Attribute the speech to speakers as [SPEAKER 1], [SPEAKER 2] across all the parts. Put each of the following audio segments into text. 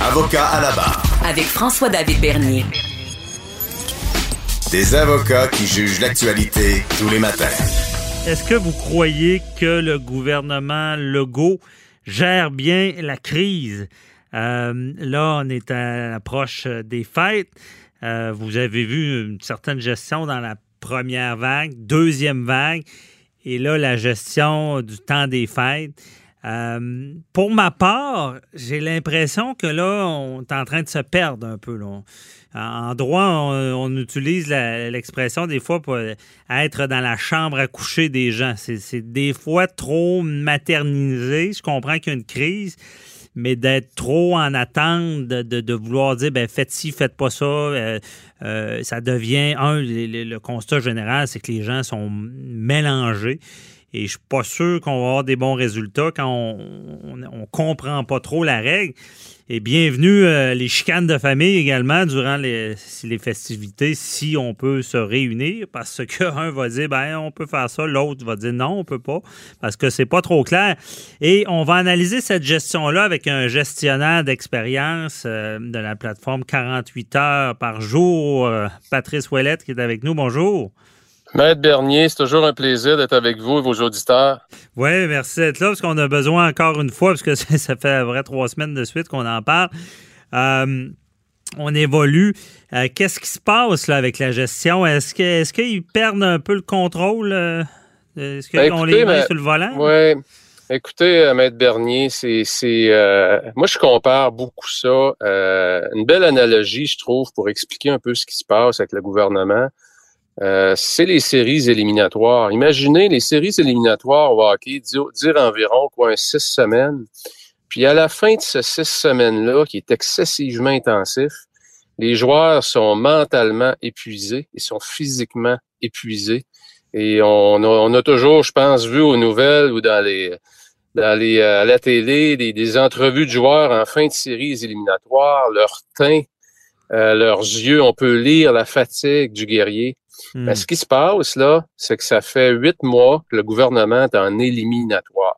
[SPEAKER 1] Avocat à la barre.
[SPEAKER 2] Avec François-David Bernier.
[SPEAKER 1] Des avocats qui jugent l'actualité tous les matins.
[SPEAKER 3] Est-ce que vous croyez que le gouvernement Legault gère bien la crise? Euh, là, on est à l'approche des fêtes. Euh, vous avez vu une certaine gestion dans la première vague, deuxième vague, et là, la gestion du temps des fêtes. Euh, pour ma part, j'ai l'impression que là, on est en train de se perdre un peu. En droit, on, utilise l'expression des fois pour être dans la chambre à coucher des gens. C'est des fois trop maternisé. Je comprends qu'il y a une crise, mais d'être trop en attente de, vouloir dire ben, faites ci, faites pas ça, euh, euh, ça devient un, le constat général, c'est que les gens sont mélangés. Et je suis pas sûr qu'on va avoir des bons résultats quand on, on comprend pas trop la règle. Et bienvenue euh, les chicanes de famille également durant les, les festivités, si on peut se réunir, parce qu'un va dire ben on peut faire ça, l'autre va dire non, on peut pas, parce que c'est pas trop clair. Et on va analyser cette gestion-là avec un gestionnaire d'expérience euh, de la plateforme 48 heures par jour, euh, Patrice Ouellette, qui est avec nous. Bonjour.
[SPEAKER 4] Maître Bernier, c'est toujours un plaisir d'être avec vous et vos auditeurs.
[SPEAKER 3] Oui, merci d'être là, parce qu'on a besoin encore une fois, parce que ça fait à vrai trois semaines de suite qu'on en parle. Euh, on évolue. Euh, Qu'est-ce qui se passe là, avec la gestion? Est-ce qu'ils perdent un peu le contrôle? euh, Est-ce
[SPEAKER 4] Ben,
[SPEAKER 3] qu'on
[SPEAKER 4] écoutez,
[SPEAKER 3] les met sur le volant?
[SPEAKER 4] Oui. Écoutez, Maître Bernier, c'est, c'est, euh, moi je compare beaucoup ça. euh, une belle analogie, je trouve, pour expliquer un peu ce qui se passe avec le gouvernement. Euh, c'est les séries éliminatoires. Imaginez les séries éliminatoires au hockey, dire, environ quoi, six semaines. Puis à la fin de ces six semaines-là, qui est excessivement intensif, les joueurs sont mentalement épuisés, ils sont physiquement épuisés. Et on a, on a toujours, je pense, vu aux nouvelles ou dans les, dans les, euh, à la télé, des, des entrevues de joueurs en fin de séries éliminatoires, leur teint, euh, leurs yeux, on peut lire la fatigue du guerrier.
[SPEAKER 3] Hmm.
[SPEAKER 4] Ben, ce qui se passe là, c'est que ça fait huit mois que le gouvernement est en éliminatoire.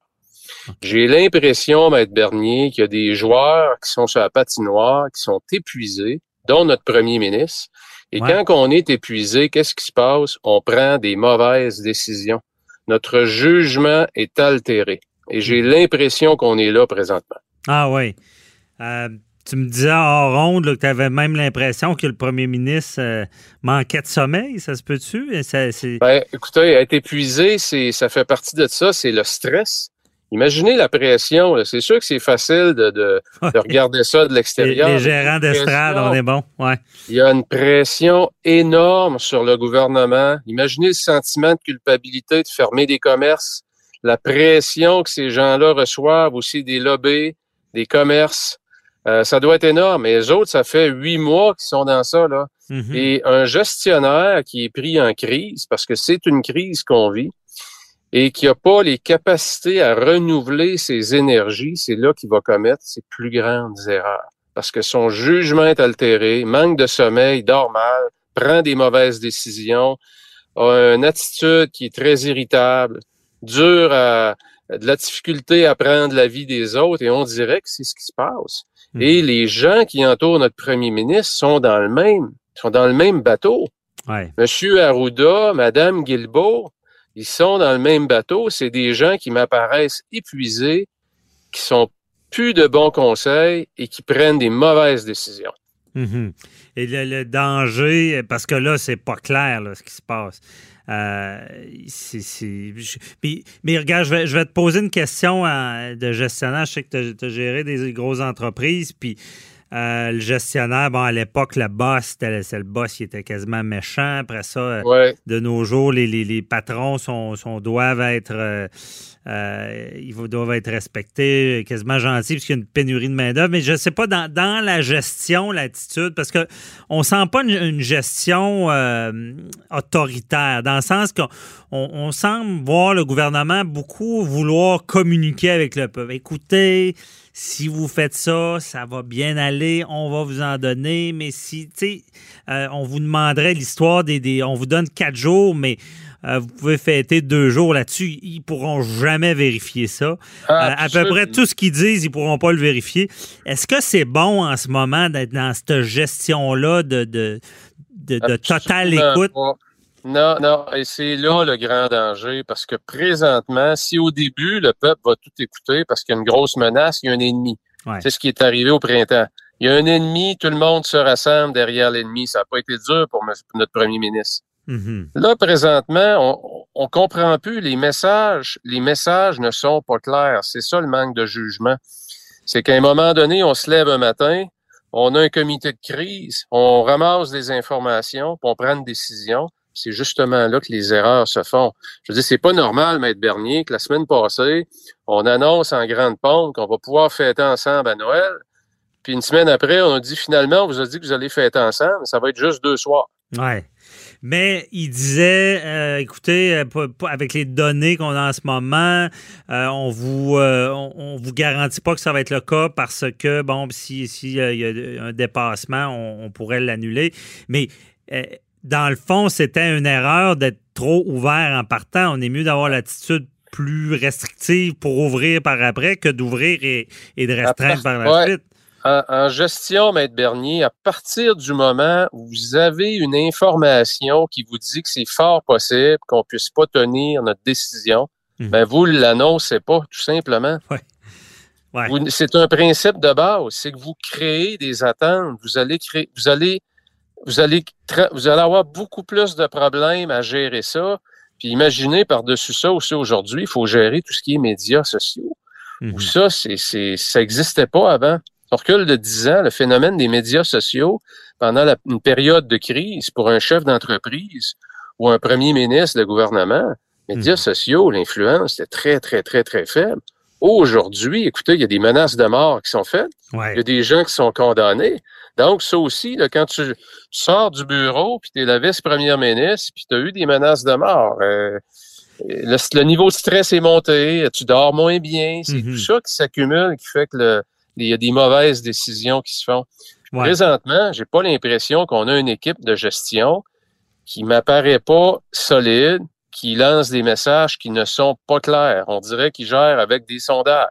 [SPEAKER 4] J'ai l'impression, Maître Bernier, qu'il y a des joueurs qui sont sur la patinoire, qui sont épuisés, dont notre premier ministre. Et
[SPEAKER 3] Ouais.
[SPEAKER 4] quand on est épuisé, qu'est-ce qui se passe? On prend des mauvaises décisions. Notre jugement est altéré. Et j'ai l'impression qu'on est là présentement.
[SPEAKER 3] Ah oui. Euh, tu me disais hors ronde là, que tu avais même l'impression que le premier ministre euh, manquait de sommeil, ça se peut-tu?
[SPEAKER 4] Ben, écoutez, être épuisé, ça fait partie de ça, c'est le stress. Imaginez la pression. C'est sûr que c'est facile de, de, de regarder ça de l'extérieur.
[SPEAKER 3] les gérants d'estrade, on est bon. Ouais.
[SPEAKER 4] Il y a une pression énorme sur le gouvernement. Imaginez le sentiment de culpabilité de fermer des commerces, la pression que ces gens-là reçoivent aussi des lobbies, des commerces. Euh, ça doit être énorme. Et les autres, ça fait huit mois qu'ils sont dans ça. Là.
[SPEAKER 3] Mhm.
[SPEAKER 4] Et un gestionnaire qui est pris en crise, parce que c'est une crise qu'on vit, et qui n'a pas les capacités à renouveler ses énergies, c'est là qu'il va commettre ses plus grandes erreurs. Parce que son jugement est altéré, manque de sommeil, dort mal, prend des mauvaises décisions, a une attitude qui est très irritable, dur à de la difficulté à prendre la vie des autres, et on dirait que c'est ce qui se passe. Et les gens qui entourent notre premier ministre sont dans le même, sont dans le même bateau.
[SPEAKER 3] Ouais.
[SPEAKER 4] Monsieur Arruda, Madame Guilbeault, ils sont dans le même bateau. C'est des gens qui m'apparaissent épuisés, qui sont plus de bons conseils et qui prennent des mauvaises décisions.
[SPEAKER 3] Mhm. Et le, le danger, parce que là, c'est pas clair là, ce qui se passe. Euh, mais regarde, je vais, je vais te poser une question euh, de gestionnaire. Je sais que tu as, géré des grosses entreprises. Puis Euh, le gestionnaire, bon, à l'époque, le boss, c'était c'est le boss qui était quasiment méchant. Après ça, euh,
[SPEAKER 4] Ouais.
[SPEAKER 3] de nos jours, les, les- les patrons sont, sont- doivent être euh, euh, ils doivent être respectés, quasiment gentils, parce qu'il y a une pénurie de main-d'œuvre. Mais je ne sais pas, dans, dans la gestion, l'attitude, parce que on sent pas une, une gestion autoritaire, dans le sens qu'on on, on semble voir le gouvernement beaucoup vouloir communiquer avec le peuple. Écoutez, si vous faites ça, ça va bien aller, on va vous en donner, mais si, tu sais, euh, on vous demanderait l'histoire des, des- On vous donne quatre jours, mais euh, vous pouvez fêter deux jours là-dessus. Ils pourront jamais vérifier ça. Euh, à peu près tout ce qu'ils disent, ils pourront pas le vérifier. Est-ce que c'est bon en ce moment d'être dans cette gestion-là de, de, de, de totale écoute?
[SPEAKER 4] pas. Non, non, et c'est là le grand danger, parce que présentement, si au début, le peuple va tout écouter parce qu'il y a une grosse menace, il y a un ennemi.
[SPEAKER 3] Ouais.
[SPEAKER 4] C'est ce qui est arrivé au printemps. Il y a un ennemi, tout le monde se rassemble derrière l'ennemi. Ça n'a pas été dur pour notre premier ministre.
[SPEAKER 3] Mhm.
[SPEAKER 4] Là, présentement, on, on comprend plus les messages. Les messages ne sont pas clairs. C'est ça le manque de jugement. C'est qu'à un moment donné, on se lève un matin, on a un comité de crise, on ramasse des informations, puis on prend une décision. C'est justement là que les erreurs se font. Je veux dire, c'est pas normal, Maître Bernier, que la semaine passée, on annonce en grande pompe qu'on va pouvoir fêter ensemble à Noël. Puis une semaine après, on a dit finalement, on vous a dit que vous allez fêter ensemble, ça va être juste deux soirs.
[SPEAKER 3] Ouais. Mais il disait, euh, écoutez, euh, avec les données qu'on a en ce moment, euh, on vous vous garantit pas que ça va être le cas parce que, bon, si s'il y a un dépassement, on, pourrait l'annuler. Mais dans le fond, c'était une erreur d'être trop ouvert en partant. On est mieux d'avoir l'attitude plus restrictive pour ouvrir par après que d'ouvrir et, et de restreindre par la
[SPEAKER 4] Ouais.
[SPEAKER 3] suite.
[SPEAKER 4] En, en gestion, Maître Bernier, à partir du moment où vous avez une information qui vous dit que c'est fort possible qu'on puisse pas tenir notre décision,
[SPEAKER 3] Mhm.
[SPEAKER 4] ben vous l'annoncez pas, tout simplement.
[SPEAKER 3] Ouais.
[SPEAKER 4] C'est un principe de base, c'est que vous créez des attentes, vous allez créer, vous allez, vous allez, vous allez avoir beaucoup plus de problèmes à gérer ça. Puis imaginez par-dessus ça aussi aujourd'hui, il faut gérer tout ce qui est médias sociaux
[SPEAKER 3] Mhm.
[SPEAKER 4] où ça, c'est, c'est, ça n'existait pas avant. On recule de 10 ans, le phénomène des médias sociaux pendant la- une période de crise pour un chef d'entreprise ou un premier ministre de gouvernement, médias
[SPEAKER 3] Mhm.
[SPEAKER 4] sociaux, l'influence était très, très, très, très faible. Aujourd'hui, écoutez, il y a des menaces de mort qui sont faites.
[SPEAKER 3] Ouais.
[SPEAKER 4] Il y a des gens qui sont condamnés. Donc, ça aussi, là, quand tu, tu sors du bureau, puis tu es la vice-première ministre, puis tu as eu des menaces de mort, euh, le, le niveau de stress est monté, tu dors moins bien, c'est
[SPEAKER 3] Mhm.
[SPEAKER 4] tout ça qui s'accumule, qui fait que le- il y a des mauvaises décisions qui se font.
[SPEAKER 3] Ouais.
[SPEAKER 4] Présentement, j'ai pas l'impression qu'on a une équipe de gestion qui m'apparaît pas solide, qui lance des messages qui ne sont pas clairs. On dirait qu'ils gèrent avec des sondages.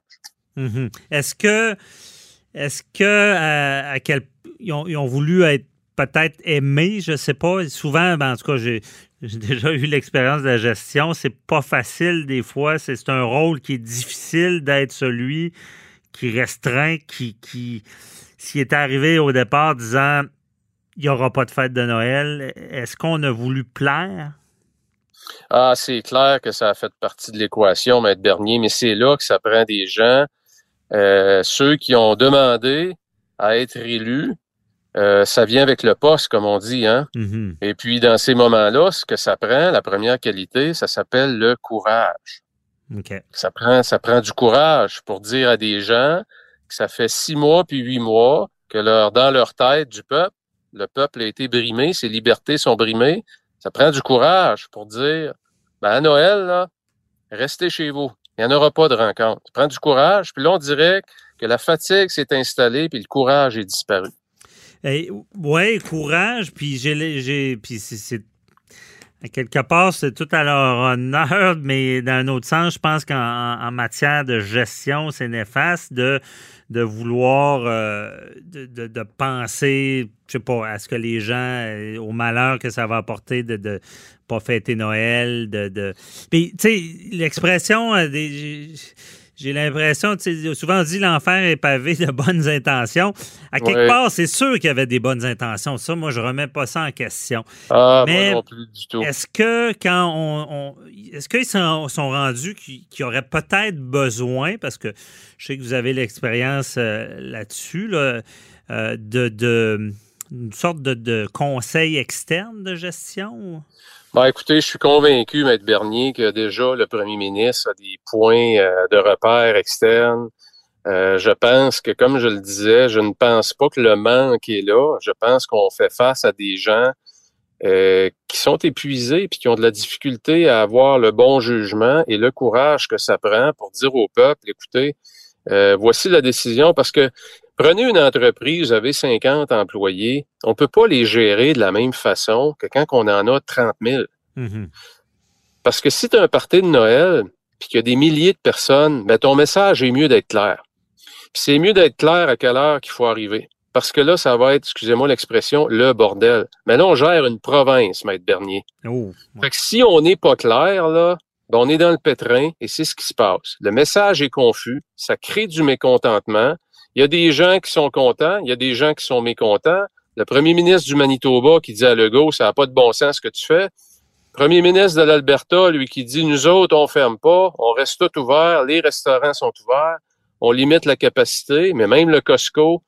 [SPEAKER 3] Mhm. Est-ce que, est-ce que euh, quel, ils, ont, voulu être peut-être aimés, je sais pas. Souvent, ben, en tout cas, j'ai, déjà eu l'expérience de la gestion. C'est pas facile des fois. C'est, un rôle qui est difficile d'être celui qui restreint, qui, qui s'il était arrivé au départ disant il n'y aura pas de fête de Noël, est-ce qu'on a voulu plaire?
[SPEAKER 4] Ah, c'est clair que ça a fait partie de l'équation, Maître Bernier, mais c'est là que ça prend des gens, euh, ceux qui ont demandé à être élus. euh, ça vient avec le poste, comme on dit, hein.
[SPEAKER 3] Mhm.
[SPEAKER 4] Et puis, dans ces moments-là, ce que ça prend, la première qualité, ça s'appelle le courage.
[SPEAKER 3] OK.
[SPEAKER 4] Ça prend, ça prend du courage pour dire à des gens que ça fait six mois puis huit mois que leur, dans leur tête du peuple, le peuple a été brimé, ses libertés sont brimées. Ça prend du courage pour dire, ben à Noël, restez chez vous. Il n'y en aura pas de rencontre. Ça prend du courage. Puis là, on dirait que la fatigue s'est installée puis le courage est disparu.
[SPEAKER 3] Eh, ouais, courage, puis j'ai, puis c'est- quelque part c'est tout à leur honneur, mais dans un autre sens, je pense qu'en en- en matière de gestion, c'est néfaste de de vouloir euh, de, de- de penser, je sais pas, à ce que les gens, euh, au malheur que ça va apporter de de pas fêter Noël, de de. Puis tu sais, l'expression euh, des j'ai l'impression, souvent on dit l'enfer est pavé de bonnes intentions. À quelque
[SPEAKER 4] Ouais.
[SPEAKER 3] part, c'est sûr qu'il y avait des bonnes intentions. Ça, moi, je remets pas ça en question.
[SPEAKER 4] Ah,
[SPEAKER 3] Mais-
[SPEAKER 4] moi non plus du tout.
[SPEAKER 3] Est-ce que quand on, on- est-ce qu'ils sont, sont rendus y aurait peut-être besoin, parce que je sais que vous avez l'expérience euh, là-dessus, là, euh, de, de une sorte de, de conseil externe de gestion?
[SPEAKER 4] Ben, écoutez, je suis convaincu, Maître Bernier, que déjà le premier ministre a des points euh, de repère externes. Euh, je pense que, comme je le disais, je ne pense pas que le manque est là. Je pense qu'on fait face à des gens euh, qui sont épuisés puis qui ont de la difficulté à avoir le bon jugement et le courage que ça prend pour dire au peuple, écoutez, euh, voici la décision parce que prenez une entreprise, vous avez 50 employés, on peut pas les gérer de la même façon que quand on en a 30 000.
[SPEAKER 3] Mhm.
[SPEAKER 4] Parce que si tu as un party de Noël, puis qu'il y a des milliers de personnes, ben ton message est mieux d'être clair. Puis c'est mieux d'être clair à quelle heure qu'il faut arriver. Parce que là, ça va être, excusez-moi l'expression, le bordel. Mais là, on gère une province, Maître Bernier.
[SPEAKER 3] Oh,
[SPEAKER 4] Fait que si on n'est pas clair, là, ben on est dans le pétrin et c'est ce qui se passe. Le message est confus, ça crée du mécontentement. Il y a des gens qui sont contents, il y a des gens qui sont mécontents. Le premier ministre du Manitoba qui dit à Legault, ça n'a pas de bon sens ce que tu fais. Premier ministre de l'Alberta, lui, qui dit, nous autres, on ferme pas, on reste tout ouvert, les restaurants sont ouverts, on limite la capacité, mais même le Costco,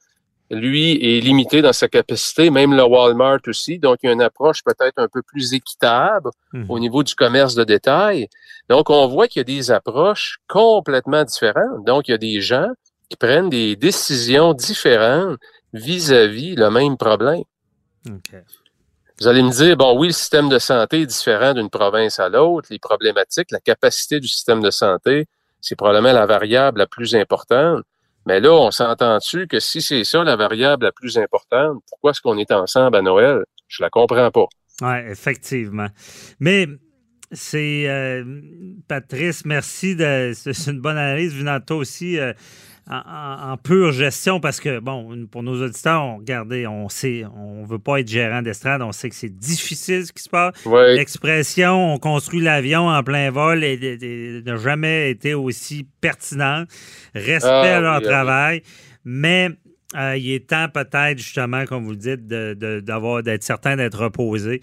[SPEAKER 4] lui, est limité dans sa capacité, même le Walmart aussi. Donc, il y a une approche peut-être un peu plus équitable
[SPEAKER 3] Mhm.
[SPEAKER 4] au niveau du commerce de détail. Donc, on voit qu'il y a des approches complètement différentes. Donc, il y a des gens qui prennent des décisions différentes vis-à-vis le même problème. Vous allez me dire, bon, oui, le système de santé est différent d'une province à l'autre, les problématiques, la capacité du système de santé, c'est probablement la variable la plus importante. Mais là, on s'entend-tu que si c'est ça la variable la plus importante, pourquoi est-ce qu'on est ensemble à Noël? Je la comprends pas.
[SPEAKER 3] Oui, effectivement. Mais c'est euh, Patrice, merci. C'est une bonne analyse venant de toi aussi euh, en, pure gestion parce que, bon, pour nos auditeurs, on, regardez, on sait, on veut pas être gérant d'estrade, on sait que c'est difficile ce qui se passe. L'expression on construit l'avion en plein vol et- et- et n'a jamais été aussi pertinente. Respect
[SPEAKER 4] Ah,
[SPEAKER 3] à leur
[SPEAKER 4] oui, oui.
[SPEAKER 3] travail, mais euh, il est temps peut-être justement, comme vous le dites, de- de- d'avoir d'être certain d'être reposé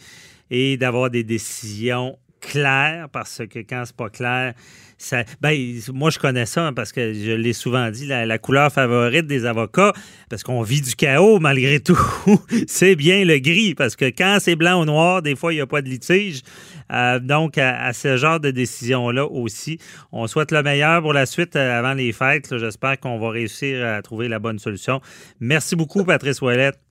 [SPEAKER 3] et d'avoir des décisions claires parce que quand c'est pas clair, ça, ben, moi je connais ça hein, parce que je l'ai souvent dit, la, couleur favorite des avocats, parce qu'on vit du chaos malgré tout, c'est bien le gris parce que quand c'est blanc ou noir, des fois il n'y a pas de litige. Euh, donc à, à ce genre de décision-là aussi, on souhaite le meilleur pour la suite euh, avant les fêtes. J'espère qu'on va réussir à trouver la bonne solution. Merci beaucoup, Patrice Ouellette.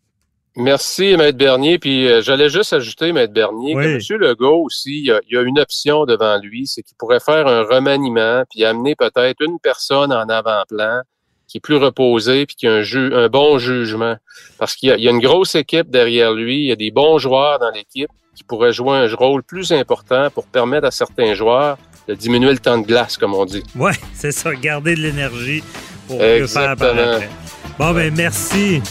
[SPEAKER 4] Merci, Maître Bernier. Puis euh, j'allais juste ajouter, Maître Bernier,
[SPEAKER 3] Oui.
[SPEAKER 4] que M. Legault aussi, il y, a, il y a une option devant lui, c'est qu'il pourrait faire un remaniement, puis amener peut-être une personne en avant-plan qui est plus reposée, puis qui a un, ju- un bon jugement. Parce qu'il y, a- il y a une grosse équipe derrière lui, il y a des bons joueurs dans l'équipe qui pourraient jouer un rôle plus important pour permettre à certains joueurs de diminuer le temps de glace, comme on dit.
[SPEAKER 3] Oui, c'est ça, garder de l'énergie pour mieux faire par après. Bon, ben merci.